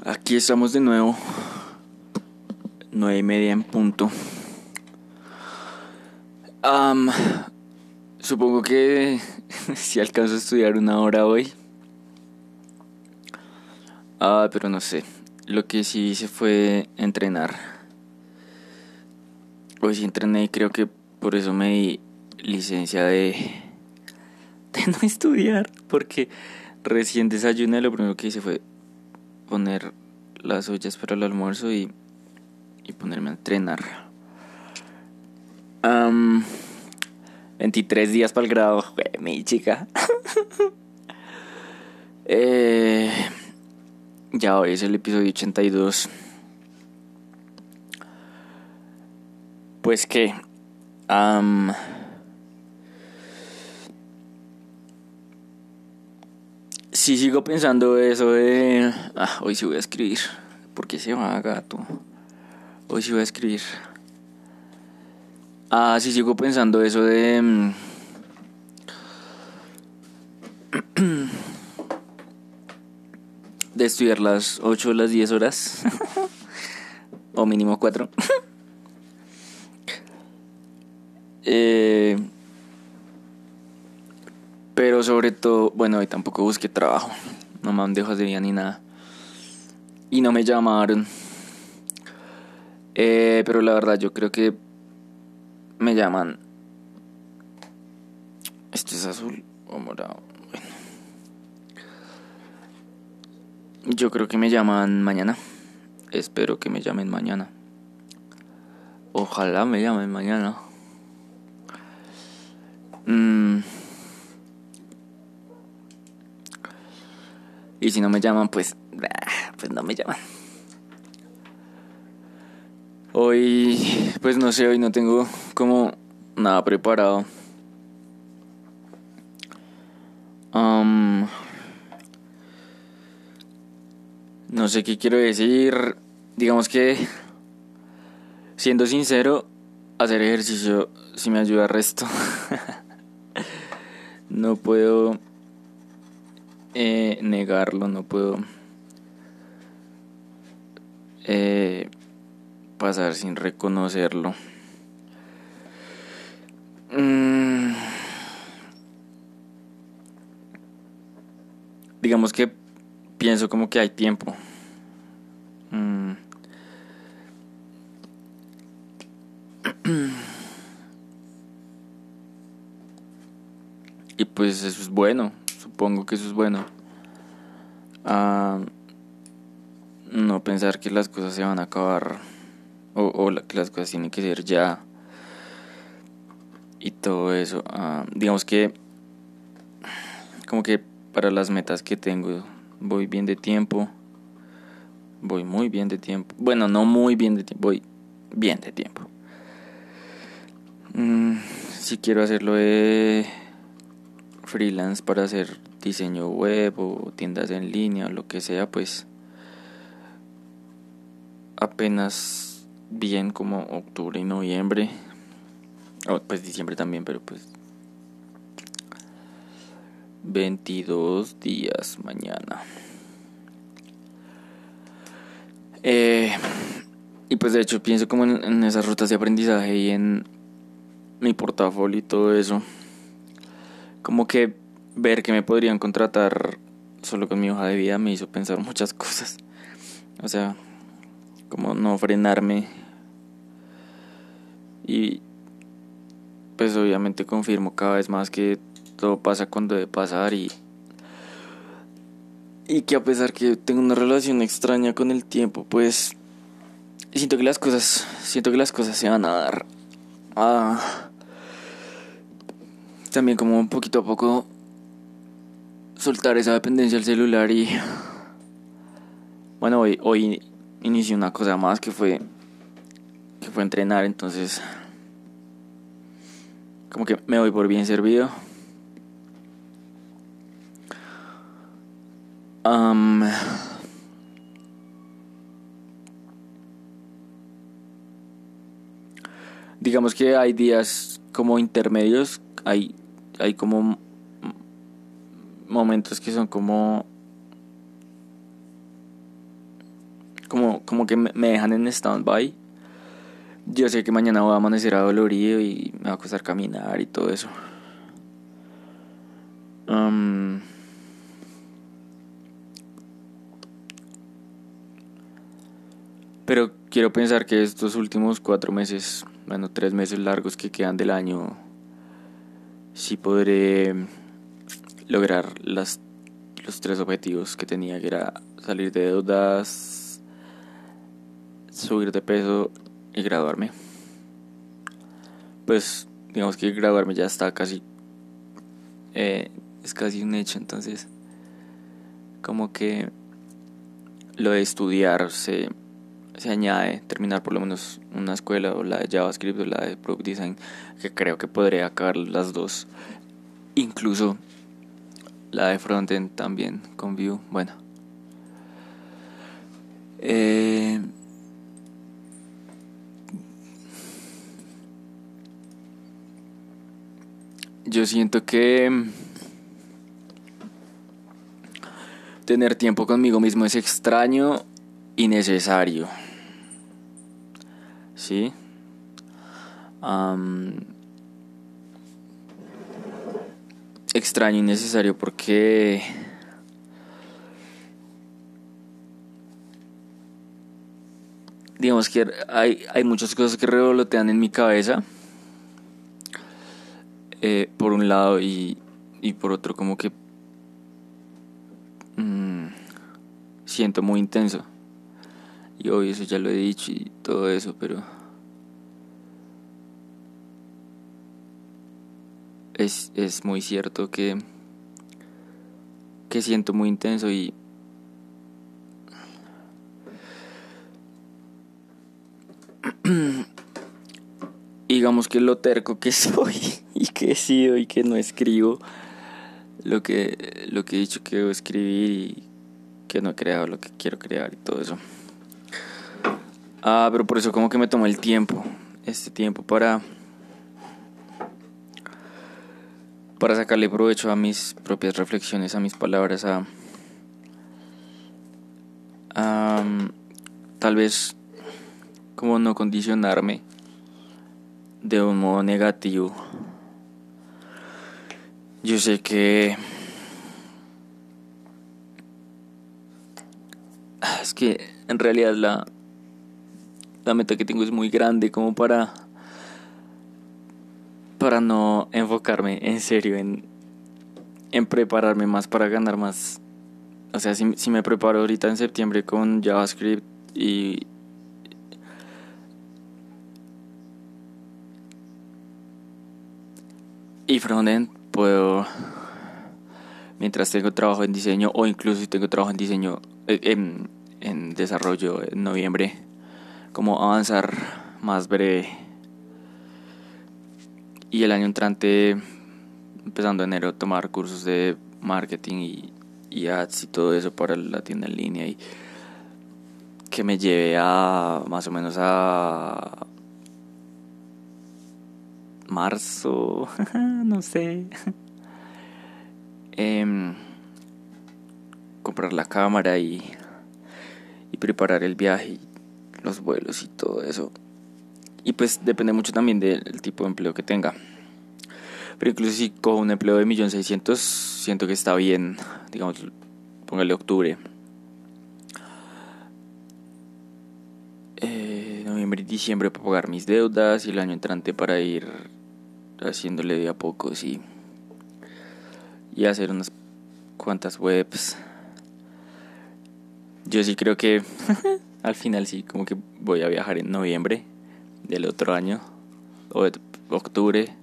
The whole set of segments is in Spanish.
Aquí estamos de nuevo. Nueve y media en punto. supongo que si alcanzo a estudiar una hora hoy. Ah, pero no sé. Lo que sí hice fue entrenar. Hoy sí entrené y creo que por eso me di licencia de, de no estudiar. Porque recién desayuné, lo primero que hice fue poner las ollas para el almuerzo y, y ponerme a entrenar. 23 días para el grado, mi chica. eh, ya hoy es el episodio 82. Pues que... Um, si sigo pensando eso de... Ah, hoy sí voy a escribir. porque se va, gato? Hoy sí voy a escribir. Ah, sí sigo pensando eso de... Mm, de estudiar las 8 o las 10 horas. o mínimo 4. eh... Pero sobre todo, bueno, y tampoco busqué trabajo. No me hojas de vida ni nada. Y no me llamaron. Eh, pero la verdad, yo creo que me llaman. Este es azul o morado. Bueno. Yo creo que me llaman mañana. Espero que me llamen mañana. Ojalá me llamen mañana. Mmm. Y si no me llaman, pues, pues no me llaman. Hoy, pues no sé, hoy no tengo como nada preparado. no sé qué quiero decir. Digamos que, siendo sincero, hacer ejercicio sí me ayuda al resto. no puedo eh, negarlo, no puedo eh, pasar sin reconocerlo. Mm. Digamos que pienso como que hay tiempo. Mm. y pues eso es bueno supongo que eso es bueno. No pensar que las cosas se van a acabar o, que las cosas tienen que ser ya y todo eso. Digamos que como que para las metas que tengo voy bien de tiempo. Voy muy bien de tiempo. Bueno, no muy bien de tiempo, voy bien de tiempo. Mm, si quiero hacerlo de freelance para hacer diseño web o tiendas en línea o lo que sea, pues apenas bien como octubre y noviembre, pues diciembre también, pero pues 22 días mañana. Eh, y pues de hecho pienso como en, en esas rutas de aprendizaje y en mi portafolio y todo eso. Como que ver que me podrían contratar solo con mi hoja de vida me hizo pensar muchas cosas. O sea, como no frenarme. Y pues obviamente confirmo cada vez más que todo pasa cuando debe pasar y y que a pesar que tengo una relación extraña con el tiempo, pues siento que las cosas siento que las cosas se van a dar. Ah, también como un poquito a poco soltar esa dependencia al celular y bueno hoy hoy inicié una cosa más que fue que fue entrenar entonces como que me voy por bien servido. Digamos que hay días como intermedios hay hay como momentos que son como como, como que me dejan en stand-by. Yo sé que mañana voy a amanecer dolorido y me va a costar caminar y todo eso. pero quiero pensar que estos últimos cuatro meses, bueno, tres meses largos que quedan del año, sí podré lograr las, los tres objetivos que tenía, que era salir de deudas, subir de peso y graduarme. Pues digamos que graduarme ya está casi, eh, es casi un hecho, entonces como que lo de estudiar se, se añade, terminar por lo menos una escuela o la de JavaScript o la de Product Design, que creo que podría acabar las dos, incluso la de frontend también con Vue, bueno. Eh, yo siento que tener tiempo conmigo mismo es extraño y necesario. ¿Sí? extraño y necesario porque digamos que hay, hay muchas cosas que revolotean en mi cabeza eh, por un lado y, y por otro como que mm, siento muy intenso y hoy eso ya lo he dicho y todo eso pero es, es muy cierto que, que siento muy intenso y digamos que lo terco que soy y que he sido y que no escribo lo que, lo que he dicho que debo escribir y que no he creado lo que quiero crear y todo eso. Ah, pero por eso como que me tomo el tiempo, este tiempo para para sacarle provecho a mis propias reflexiones, a mis palabras, a, tal vez como no condicionarme de un modo negativo. Yo sé que es que en realidad la la meta que tengo es muy grande como para para no enfocarme en serio en, en prepararme más para ganar más. O sea, si, si me preparo ahorita en septiembre con JavaScript y, y frontend, puedo, mientras tengo trabajo en diseño o incluso si tengo trabajo en diseño, eh, en, en desarrollo en noviembre, como avanzar más breve y el año entrante, empezando enero, tomar cursos de marketing y, ads y todo eso para la tienda en línea y que me lleve a más o menos a marzo, no sé. Em, comprar la cámara y, y preparar el viaje, los vuelos y todo eso. Y pues depende mucho también del tipo de empleo que tenga. Pero incluso si cojo un empleo de 1.600.000, siento que está bien, digamos, póngale octubre. Eh, noviembre y diciembre para pagar mis deudas y el año entrante para ir haciéndole de a poco, sí. Y hacer unas cuantas webs. Yo sí creo que al final sí, como que voy a viajar en noviembre del otro año, o de octubre,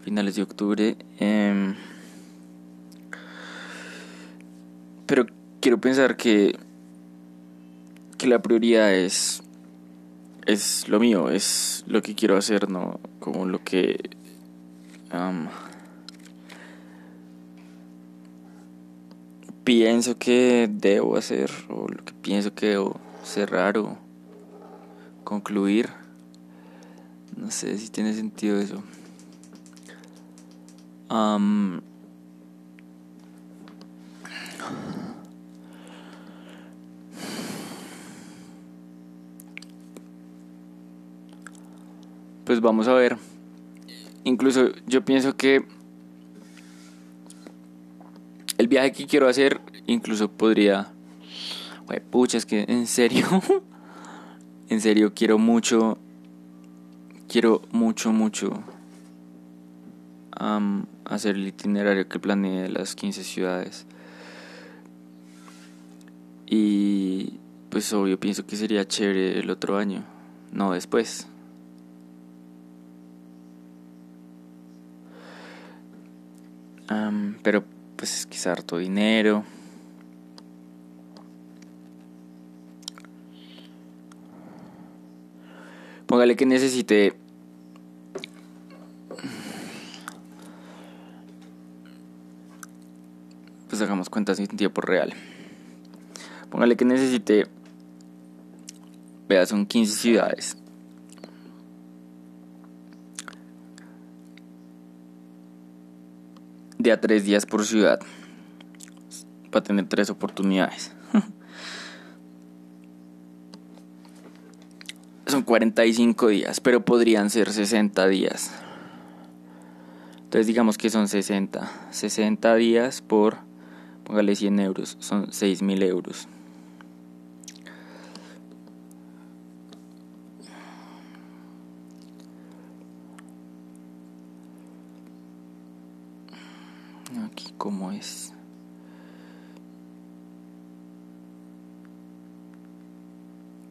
finales de octubre. Em, pero quiero pensar que, que la prioridad es, es lo mío, es lo que quiero hacer, no como lo que... pienso que debo hacer o lo que pienso que debo cerrar o concluir. No sé si tiene sentido eso. Pues vamos a ver. Incluso yo pienso que el viaje que quiero hacer incluso podría pucha, es que en serio, en serio quiero mucho, quiero mucho, mucho hacer el itinerario que planeé de las 15 ciudades. Y pues obvio pienso que sería chévere el otro año, no después. pero pues es quizá harto dinero. Póngale que necesite pues hagamos cuentas en tiempo real. Póngale que necesite vea, son 15 ciudades. de a tres días por ciudad para tener tres oportunidades. Son 45 días, pero podrían ser 60 días. Entonces digamos que son 60. 60 días por, póngale 100 euros, son 6 mil euros. Aquí cómo es.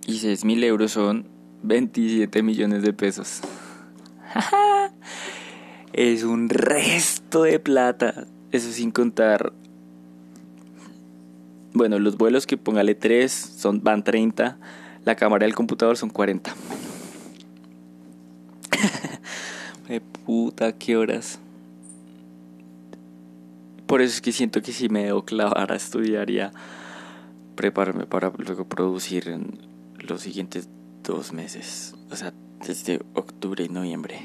Y 6 mil euros son 27 millones de pesos. es un resto de plata. Eso sin contar. Bueno, los vuelos que póngale 3 son, van 30. La cámara del computador son 40. De puta, qué horas. Por eso es que siento que si me debo clavar a estudiar y a prepararme para luego producir en los siguientes dos meses. O sea, desde octubre y noviembre.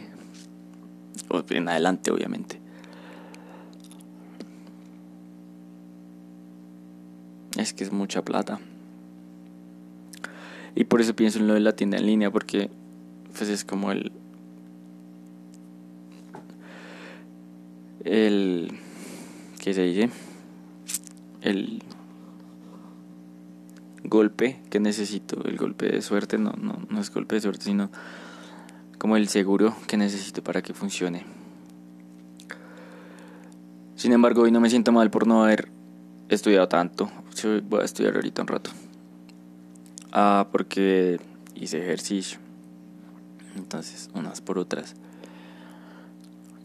O en adelante, obviamente. Es que es mucha plata. Y por eso pienso en lo de la tienda en línea, porque pues es como el... El ¿qué se dice? El golpe que necesito, el golpe de suerte, no, no, no es golpe de suerte, sino como el seguro que necesito para que funcione. Sin embargo, hoy no me siento mal por no haber estudiado tanto. Voy a estudiar ahorita un rato. Ah, porque hice ejercicio. Entonces, unas por otras.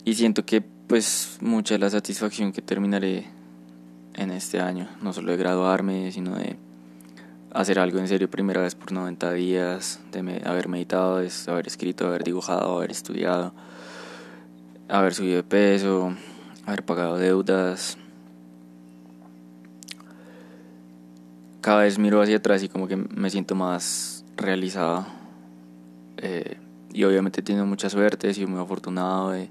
Y siento que pues mucha de la satisfacción que terminaré en este año, no solo de graduarme, sino de hacer algo en serio primera vez por 90 días, de haber meditado, de haber escrito, haber dibujado, haber estudiado, haber subido de peso, haber pagado deudas. Cada vez miro hacia atrás y como que me siento más realizado. Eh, y obviamente he tenido mucha suerte, he sido muy afortunado de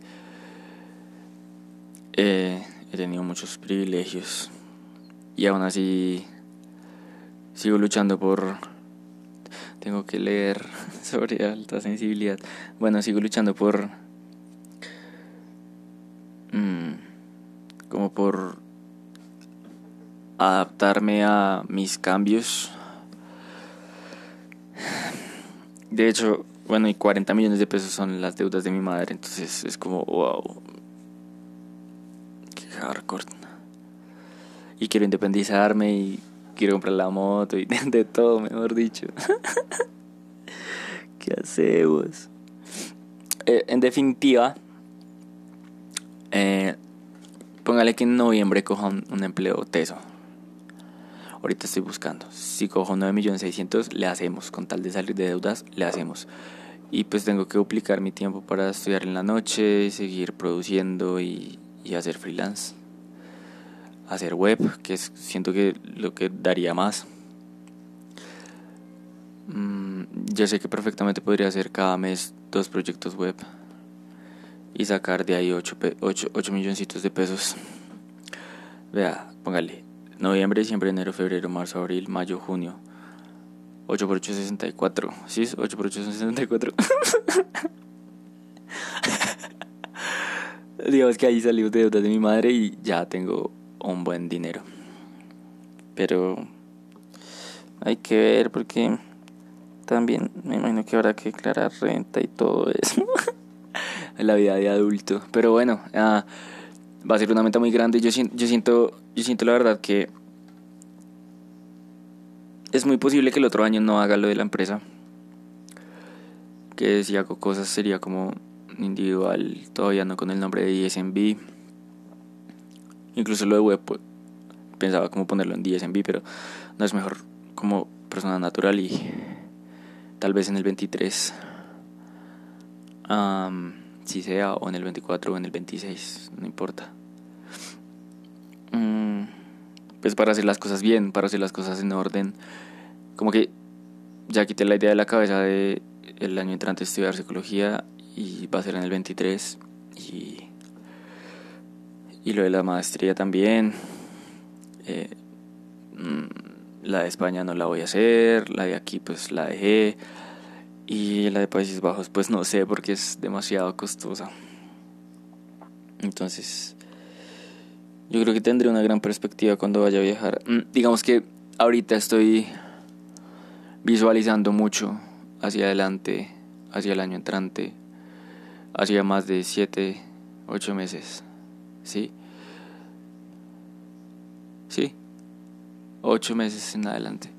he tenido muchos privilegios y aún así sigo luchando por... Tengo que leer sobre alta sensibilidad. Bueno, sigo luchando por... Mm, como por adaptarme a mis cambios. De hecho, bueno, y 40 millones de pesos son las deudas de mi madre, entonces es como, wow, hardcore. Y quiero independizarme y quiero comprar la moto y de todo, mejor dicho. ¿Qué hacemos? Eh, en definitiva, eh, póngale que en noviembre coja un, empleo teso. Ahorita estoy buscando. Si cojo 9.600.000, le hacemos. Con tal de salir de deudas, le hacemos. Y pues tengo que duplicar mi tiempo para estudiar en la noche, seguir produciendo y, y hacer freelance. Hacer web, que es, siento que lo que daría más. Mm, yo sé que perfectamente podría hacer cada mes dos proyectos web y sacar de ahí 8, 8, milloncitos de pesos. Vea, póngale, noviembre, diciembre, enero, febrero, marzo, abril, mayo, junio. 8 por 8, 64. ¿Sí? 8 por 8 64. Digamos que ahí salió deudas de mi madre y ya tengo un buen dinero. Pero hay que ver porque también me imagino que habrá que declarar renta y todo eso. la vida de adulto. Pero bueno, ah, va a ser una meta muy grande. Yo, yo, siento, yo siento la verdad que es muy posible que el otro año no haga lo de la empresa. Que si hago cosas sería como individual, todavía no con el nombre de DSMB. Incluso lo de web, pensaba como ponerlo en DSMB, pero no es mejor como persona natural y tal vez en el 23, si sea, o en el 24 o en el 26, no importa. Mm, pues para hacer las cosas bien, para hacer las cosas en orden, como que ya quité la idea de la cabeza de el año entrante estudiar psicología y va a ser en el 23 y, y lo de la maestría también. Eh, mm, la de España no la voy a hacer, la de aquí pues la dejé y la de Países Bajos pues no sé porque es demasiado costosa. Entonces yo creo que tendré una gran perspectiva cuando vaya a viajar. Mm, digamos que ahorita estoy visualizando mucho hacia adelante, hacia el año entrante, hacia más de 7, 8 meses. ¿Sí? Sí, 8 meses en adelante.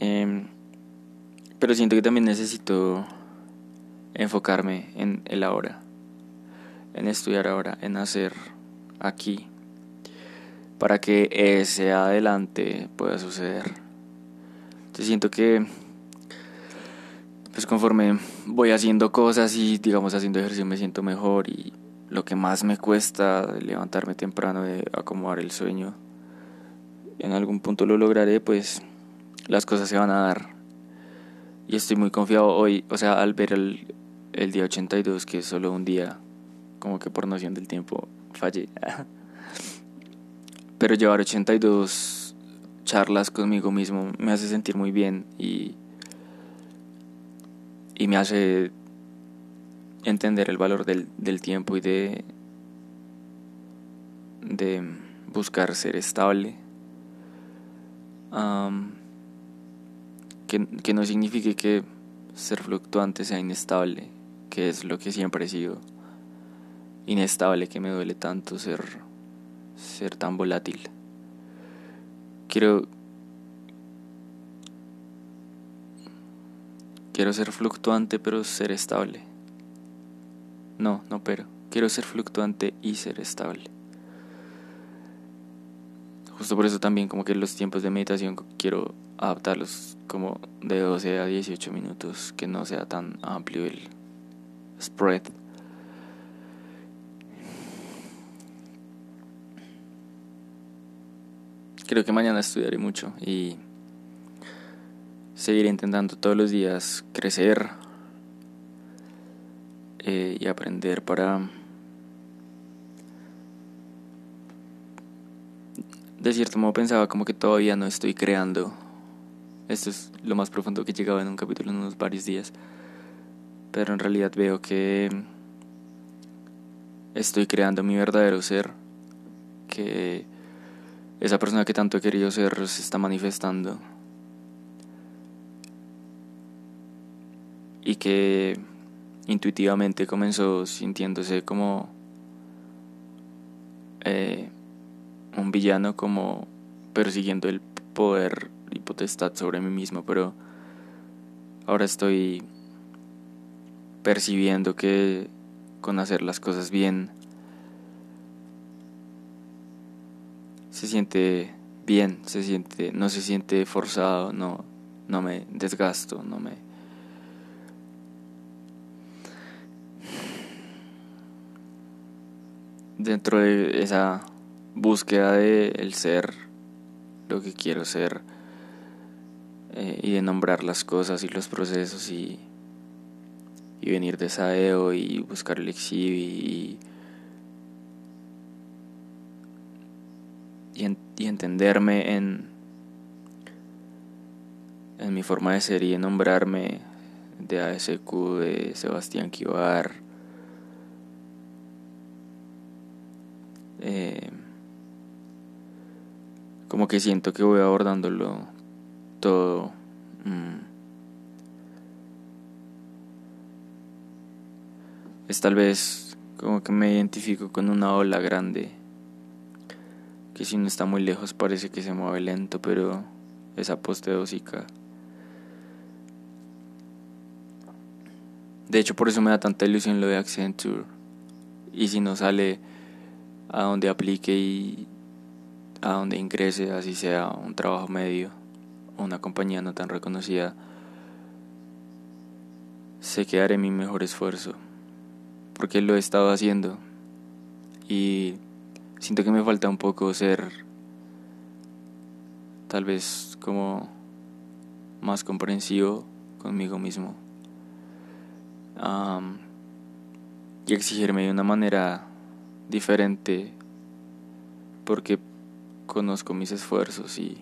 Em, pero siento que también necesito enfocarme en el ahora, en estudiar ahora, en hacer aquí, para que ese adelante pueda suceder. Entonces siento que pues conforme voy haciendo cosas y digamos haciendo ejercicio me siento mejor y lo que más me cuesta levantarme temprano de acomodar el sueño. En algún punto lo lograré pues las cosas se van a dar. Y estoy muy confiado hoy o sea al ver el, el día 82 que es solo un día como que por noción del tiempo fallé. Pero llevar 82 charlas conmigo mismo me hace sentir muy bien y y me hace entender el valor del, del tiempo y de, de buscar ser estable. que, que, no signifique que ser fluctuante sea inestable, que es lo que siempre he sido. Inestable, que me duele tanto ser, ser tan volátil. Quiero Quiero ser fluctuante pero ser estable. No, no pero. Quiero ser fluctuante y ser estable. Justo por eso también como que los tiempos de meditación quiero adaptarlos como de 12 a 18 minutos, que no sea tan amplio el spread. Creo que mañana estudiaré mucho y seguir intentando todos los días crecer eh, y aprender para de cierto modo pensaba como que todavía no estoy creando. Esto es lo más profundo que he llegado en un capítulo en unos varios días. Pero en realidad veo que estoy creando mi verdadero ser que esa persona que tanto he querido ser se está manifestando. Y que intuitivamente comenzó sintiéndose como eh, un villano, como persiguiendo el poder y potestad sobre mí mismo, pero ahora estoy percibiendo que con hacer las cosas bien se siente bien, se siente, no se siente forzado, no, no me desgasto, no me dentro de esa búsqueda de el ser, lo que quiero ser, eh, y de nombrar las cosas y los procesos y, y venir de Saeo y buscar el exhibi y, y, entenderme en, en mi forma de ser y en nombrarme de ASQ, de Sebastián Eh, como que siento que voy abordándolo todo mm. es tal vez como que me identifico con una ola grande que si no está muy lejos parece que se mueve lento pero esa posteósica de hecho por eso me da tanta ilusión lo de Accenture. Y si no sale a donde aplique y a donde ingrese, así sea un trabajo medio o una compañía no tan reconocida, sé que haré mi mejor esfuerzo. Porque lo he estado haciendo. Y siento que me falta un poco ser tal vez como más comprensivo conmigo mismo y exigirme de una manera diferente porque conozco mis esfuerzos y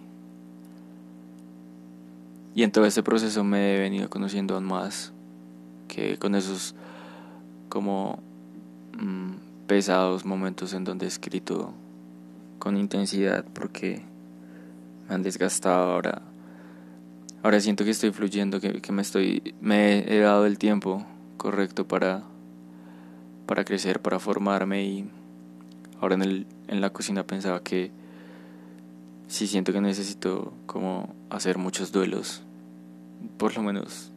y en todo ese proceso me he venido conociendo aún más que con esos como mm, pesados momentos en donde he escrito con intensidad porque me han desgastado. Ahora ahora siento que estoy fluyendo que, que me estoy me he dado el tiempo correcto para, para crecer, para formarme y ahora en, el, en la cocina pensaba que sí siento que necesito como hacer muchos duelos, por lo menos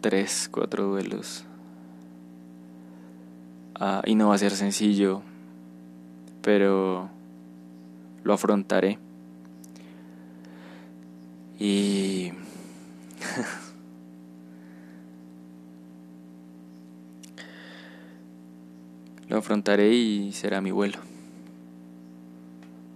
tres, cuatro duelos. Ah, y no va a ser sencillo, pero lo afrontaré. Y Lo afrontaré y será mi vuelo.